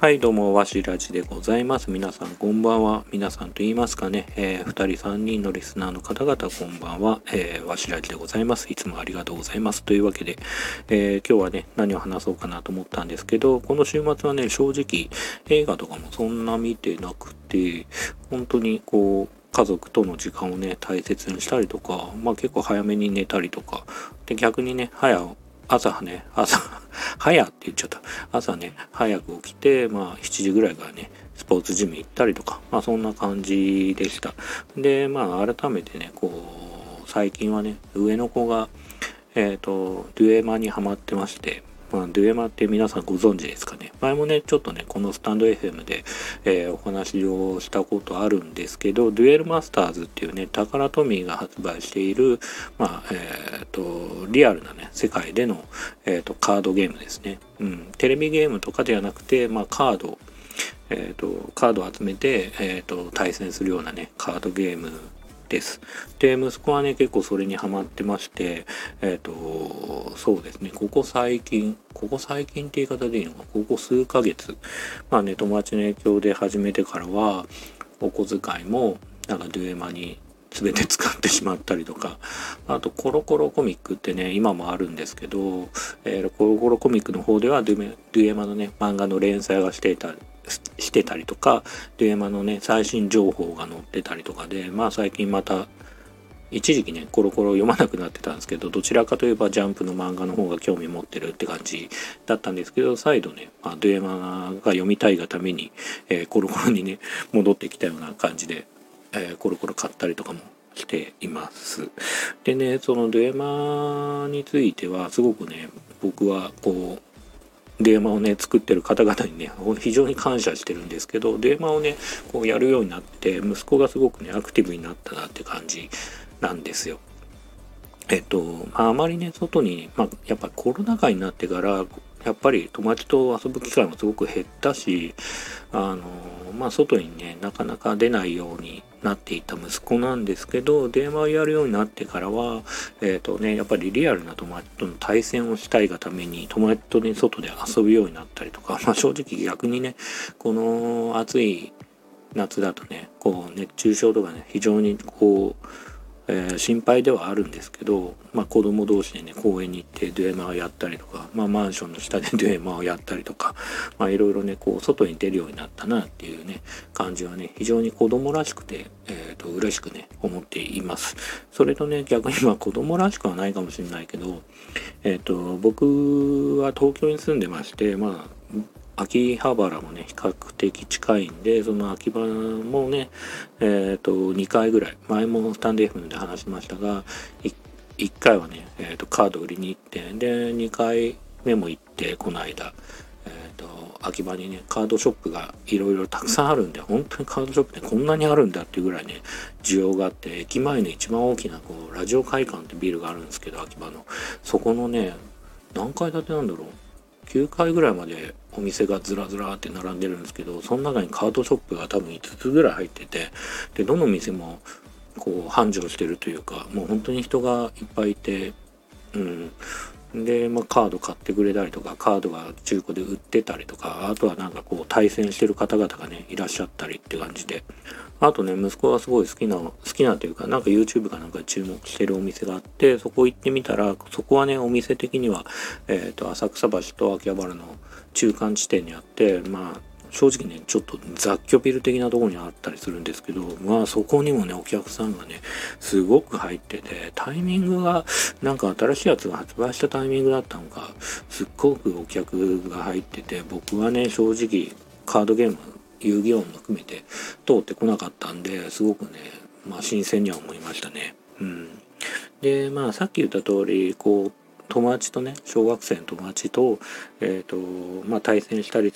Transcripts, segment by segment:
はい、どうも、わしらじでございます。皆さん、こんばんは。皆さんと言いますかね、えー、2人、3人のリスナーの方々、こんばんは。えー、わしらじでございます。いつもありがとうございます。というわけで、えー、今日はね、何を話そうかなと思ったんですけど、この週末はね、正直、映画とかもそんな見てなくて、本当にこう、家族との時間をね、大切にしたりとか、まあ結構早めに寝たりとか、で、逆にね、早朝ね、朝、早って言っちゃった。朝ね、早く起きて、まあ7時ぐらいからね、スポーツジム行ったりとか、まあそんな感じでした。で、まあ改めてね、こう、最近はね、上の子が、えっ、ー、と、デュエマにハマってまして、まあ、デュエマって皆さんご存知ですかね？前もね、ちょっとね、このスタンド FM で、えー、お話をしたことあるんですけど、デュエルマスターズっていうね、タカラトミーが発売している、まあ、えっ、ー、と、リアルなね、世界での、えっ、ー、と、カードゲームですね。うん。テレビゲームとかではなくて、まあ、カード、えっ、と、カードを集めて、えっ、と、対戦するようなね、カードゲームです。で、息子はね、結構それにハマってまして、えっ、ー、と、そうですね、ここ最近、ここ最近って言い方でいいのか、ここ数ヶ月、まあね、友達の影響で始めてからは、お小遣いも、なんかデュエマに全て使ってしまったりとか、あとコロコロコミックってね、今もあるんですけど、えー、コロコロコミックの方ではデュエマのね、漫画の連載がしていたしてたりとか、デュエマのね、最新情報が載ってたりとかで、まあ最近また、一時期ね、コロコロ読まなくなってたんですけど、どちらかといえばジャンプの漫画の方が興味持ってるって感じだったんですけど、再度ね、まあ、デュエマが読みたいがために、えー、コロコロにね、戻ってきたような感じで、えー、コロコロ買ったりとかもしています。でね、そのデュエマについては、すごくね、僕はこう、デーマをね作ってる方々にね非常に感謝してるんですけどデーマをねこうやるようになって息子がすごくねアクティブになったなって感じなんですよ。えっと、まあ、あまりね外に、まあ、やっぱコロナ禍になってからやっぱり友達と遊ぶ機会もすごく減ったしあのまあ外にねなかなか出ないようになっていた息子なんですけど電話をやるようになってからはえっ、ー、とねやっぱりリアルな友達との対戦をしたいがために友達とね外で遊ぶようになったりとかまあ正直逆にねこの暑い夏だとねこう熱中症とかね非常にこうえー、心配ではあるんですけど、まあ、子供同士でね公園に行ってデュエマをやったりとか、まあ、マンションの下で デュエマをやったりとか、まあ、いろいろねこう外に出るようになったなっていうね感じはね非常に子供らしくて、えーと、嬉しくね思っています。それとね逆にまあ子供らしくはないかもしれないけど、えーと僕は東京に住んでましてまあ秋葉原もね比較的近いんでその秋葉もねえっ、ー、と2回ぐらい前もスタンド FM で話しましたが 1, 1回はね、えーと、カード売りに行ってで2回目も行ってこの間えっ、ー、と秋葉にねカードショップがいろいろたくさんあるんで本当にカードショップってこんなにあるんだっていうぐらいね需要があって駅前の一番大きなこうラジオ会館ってビルがあるんですけど秋葉の。そこのね何階建てなんだろう？9階ぐらいまでお店がずらずらって並んでるんですけどその中にカードショップが多分5つぐらい入っててでどの店もこう繁盛してるというかもう本当に人がいっぱいいてうん。で、まあ、カード買ってくれたりとかカードが中古で売ってたりとかあとはなんかこう対戦してる方々がねいらっしゃったりって感じで。あとね息子がすごい好きな好きなというかなんか YouTube かなんか注目してるお店があってそこ行ってみたらそこはねお店的には、えっ、ー、と浅草橋と秋葉原の中間地点にあってまあ正直ねちょっと雑居ビル的なところにあったりするんですけどまあそこにもねお客さんがねすごく入っててタイミングがなんか新しいやつが発売したタイミングだったのかすっごくお客が入ってて僕はね正直カードゲーム遊戯王も含めて通ってこなかったんですごくねまあ新鮮には思いましたね。うん。でまあさっき言った通りこう友達とね小学生の友達と,、えーとまあ、対戦したり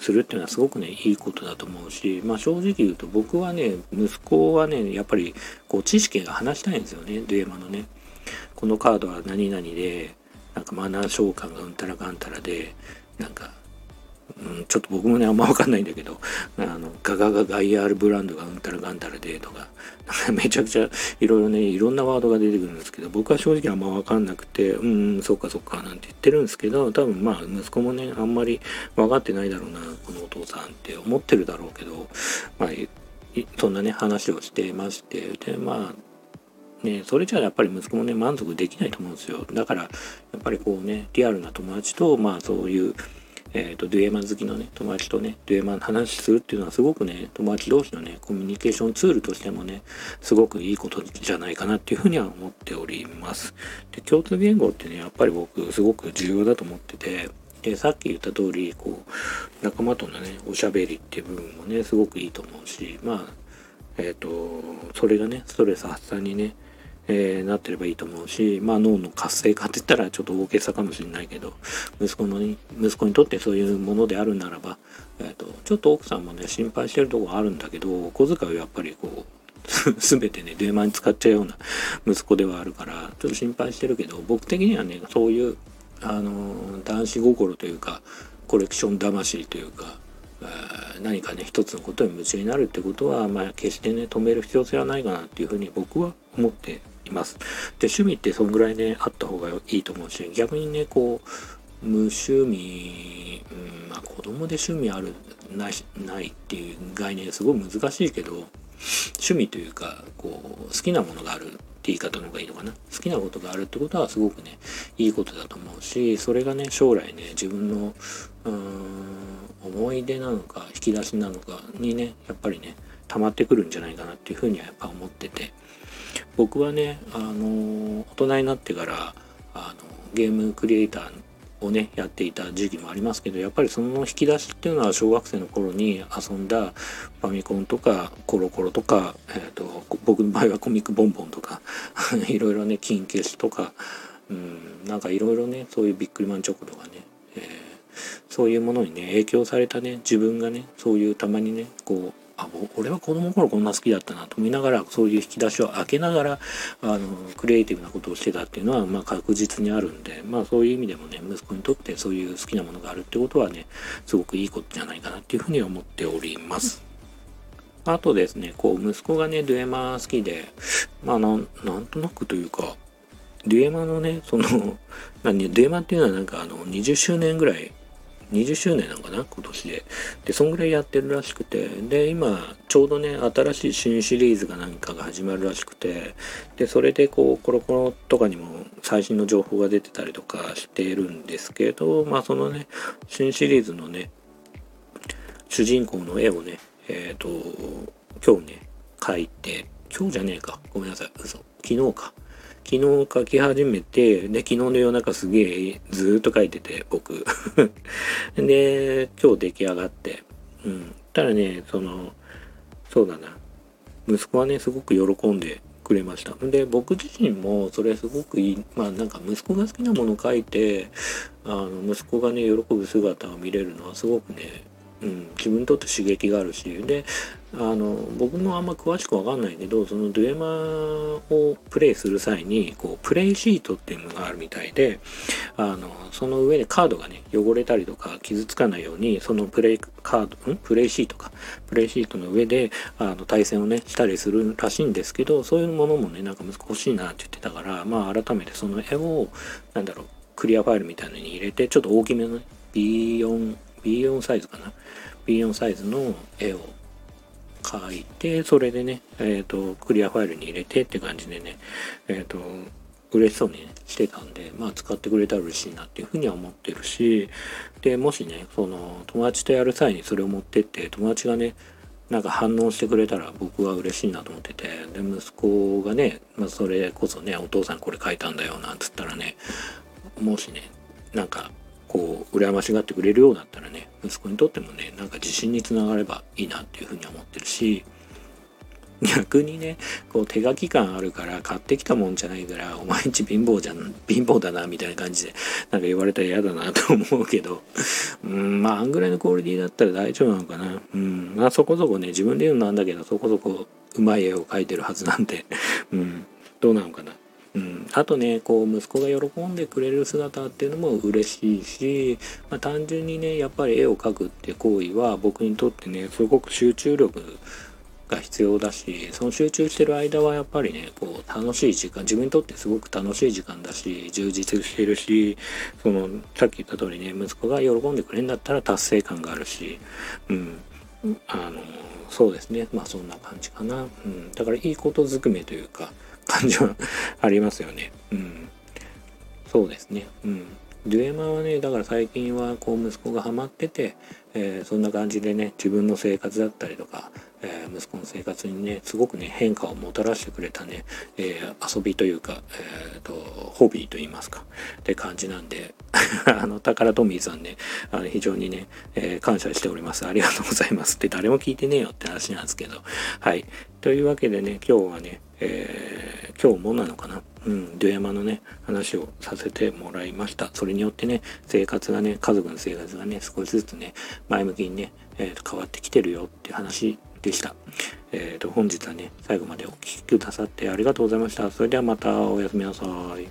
するっていうのはすごくねいいことだと思うし、まあ、正直言うと僕はね息子はねやっぱりこう知識が話したいんですよねデュエマのね。このカードは何々でなんかマナー召喚がうんたらかんたらでなんかうん、ちょっと僕もねあんま分かんないんだけどあのガガガガイアールブランドがうんたらがんたらでとか めちゃくちゃいろいろねいろんなワードが出てくるんですけど僕は正直あんま分かんなくてうんそっかそっかなんて言ってるんですけど多分まあ息子もねあんまり分かってないだろうなこのお父さんって思ってるだろうけどまあそんなね話をしてましてでまあねそれじゃやっぱり息子もね満足できないと思うんですよ。だからやっぱりこうねリアルな友達とまあそういうえーと、デュエマン好きのね友達とねデュエマンの話するっていうのはすごくね友達同士のねコミュニケーションツールとしてもねすごくいいことじゃないかなっていうふうには思っております。で共通言語ってねやっぱり僕すごく重要だと思っててでさっき言った通りこう仲間とのねおしゃべりっていう部分もねすごくいいと思うしまあえっ、ー、とそれがねストレス発散にねえー、なってればいいと思うし、まあ、脳の活性化って言ったらちょっと大げさかもしれないけど息子のに息子にとってそういうものであるならば、えーと、ちょっと奥さんもね心配してるとこあるんだけどお小遣いをやっぱりこう 全てね電話に使っちゃうような息子ではあるからちょっと心配してるけど僕的にはねそういうあの男子心というかコレクション魂というか何かね一つのことに夢中になるってことは、まあ、決してね止める必要性はないかなっていうふうに僕は思っています。で趣味ってそんぐらいねあった方がいいと思うし逆にねこう無趣味、うんまあ、子供で趣味あるないないっていう概念すごい難しいけど趣味というかこう好きなものがあるって言い方の方がいいのかな好きなことがあるってことはすごくねいいことだと思うしそれがね将来ね自分のうん思い出なのか引き出しなのかにねやっぱりね溜まってくるんじゃないかなっていうふうにはやっぱ思ってて僕はねあの大人になってからあのゲームクリエイターをねやっていた時期もありますけどやっぱりその引き出しっていうのは小学生の頃に遊んだファミコンとかコロコロとか、えーと、僕の場合はコミックボンボンとか いろいろね金消しとか、うん、なんかいろいろねそういうビックリマンチョコとかね、えー、そういうものにね影響されたね自分がねそういうたまにねこうあ俺は子供の頃こんな好きだったなと見ながらそういう引き出しを開けながらあのクリエイティブなことをしてたっていうのは、まあ、確実にあるんで、まあ、そういう意味でもね息子にとってそういう好きなものがあるってことはねすごくいいことじゃないかなっていうふうに思っております。あとですねこう息子がねデュエマ好きでまあなんとなくというかデュエマのねその 何デュエマっていうのはなんかあの20周年ぐらい20周年なのかな今年で。でそんぐらいやってるらしくて。で今ちょうどね新しい新シリーズが何かが始まるらしくて。でそれでこうコロコロとかにも最新の情報が出てたりとかしてるんですけどまあそのね新シリーズのね主人公の絵をねえっ、ー、と今日ね描いて今日じゃねえか。ごめんなさい。嘘。昨日か。昨日書き始めて、で、昨日の夜中すげえずっと書いてて、僕。で、今日出来上がって。うん。ただね、その、そうだな。息子はね、すごく喜んでくれました。で、僕自身もそれすごくいい、まあなんか息子が好きなものを書いて、あの、息子がね、喜ぶ姿を見れるのはすごくね、うん、自分にとって刺激があるしであの僕もあんま詳しく分かんないけどそのデュエマをプレイする際にこうプレイシートっていうのがあるみたいであのその上でカードがね汚れたりとか傷つかないようにそのプレイカードん？プレイシートか。プレイシートの上であの対戦をねしたりするらしいんですけどそういうものもねなんか息子欲しいなって言ってたからまあ改めてその絵をなんだろうクリアファイルみたいなのに入れてちょっと大きめのね B4 B4 サイズかな。B4 サイズの絵を描いてそれでねえっ、ー、とクリアファイルに入れてって感じでねえっ、ー、と嬉しそうに、してたんでまあ使ってくれたら嬉しいなっていうふうには思ってるしでもしねその友達とやる際にそれを持ってって友達がねなんか反応してくれたら僕は嬉しいなと思っててで息子がね、まあ、それこそねお父さんこれ書いたんだよなんつったらねもしねなんかこう羨ましがってくれるようだったらね息子にとってもねなんか自信につながればいいなっていうふうに思ってるし逆にねこう手書き感あるから買ってきたもんじゃないからお前んち貧乏じゃん貧乏だなみたいな感じでなんか言われたら嫌だなと思うけどうんまああんぐらいのクオリティだったら大丈夫なのかな。うんまあそこそこね自分で言うのなんだけどそこそこうまい絵を描いてるはずなんでうんどうなのかな。うん、あとねこう息子が喜んでくれる姿っていうのも嬉しいし、まあ、単純にねやっぱり絵を描くって行為は僕にとってねすごく集中力が必要だしその集中してる間はやっぱりねこう楽しい時間自分にとってすごく楽しい時間だし充実してるしそのさっき言った通りね息子が喜んでくれるんだったら達成感があるしうん。あのそうですね。まあそんな感じかな、うん、だからいいことずくめというか感じはありますよね。うん。そうですね。うん。デュエマはねだから最近はこう息子がハマってて、えー、そんな感じでね自分の生活だったりとか、えー、息子の生活にねすごくね変化をもたらしてくれたね、えー、遊びというか、えーと、ホビーといいますかって感じなんで あの宝トミーさんねあの非常にね、えー、感謝しております。ありがとうございます。って誰も聞いてねえよって話なんですけどはい。というわけでね今日はね、えー、今日もなのかな？うん、デュエマのね、話をさせてもらいました。それによってね、生活がね、家族の生活がね、少しずつね、前向きにね、えー、変わってきてるよって話でした。えっ、ー、と、本日はね、最後までお聴きくださってありがとうございました。それではまたおやすみなさい。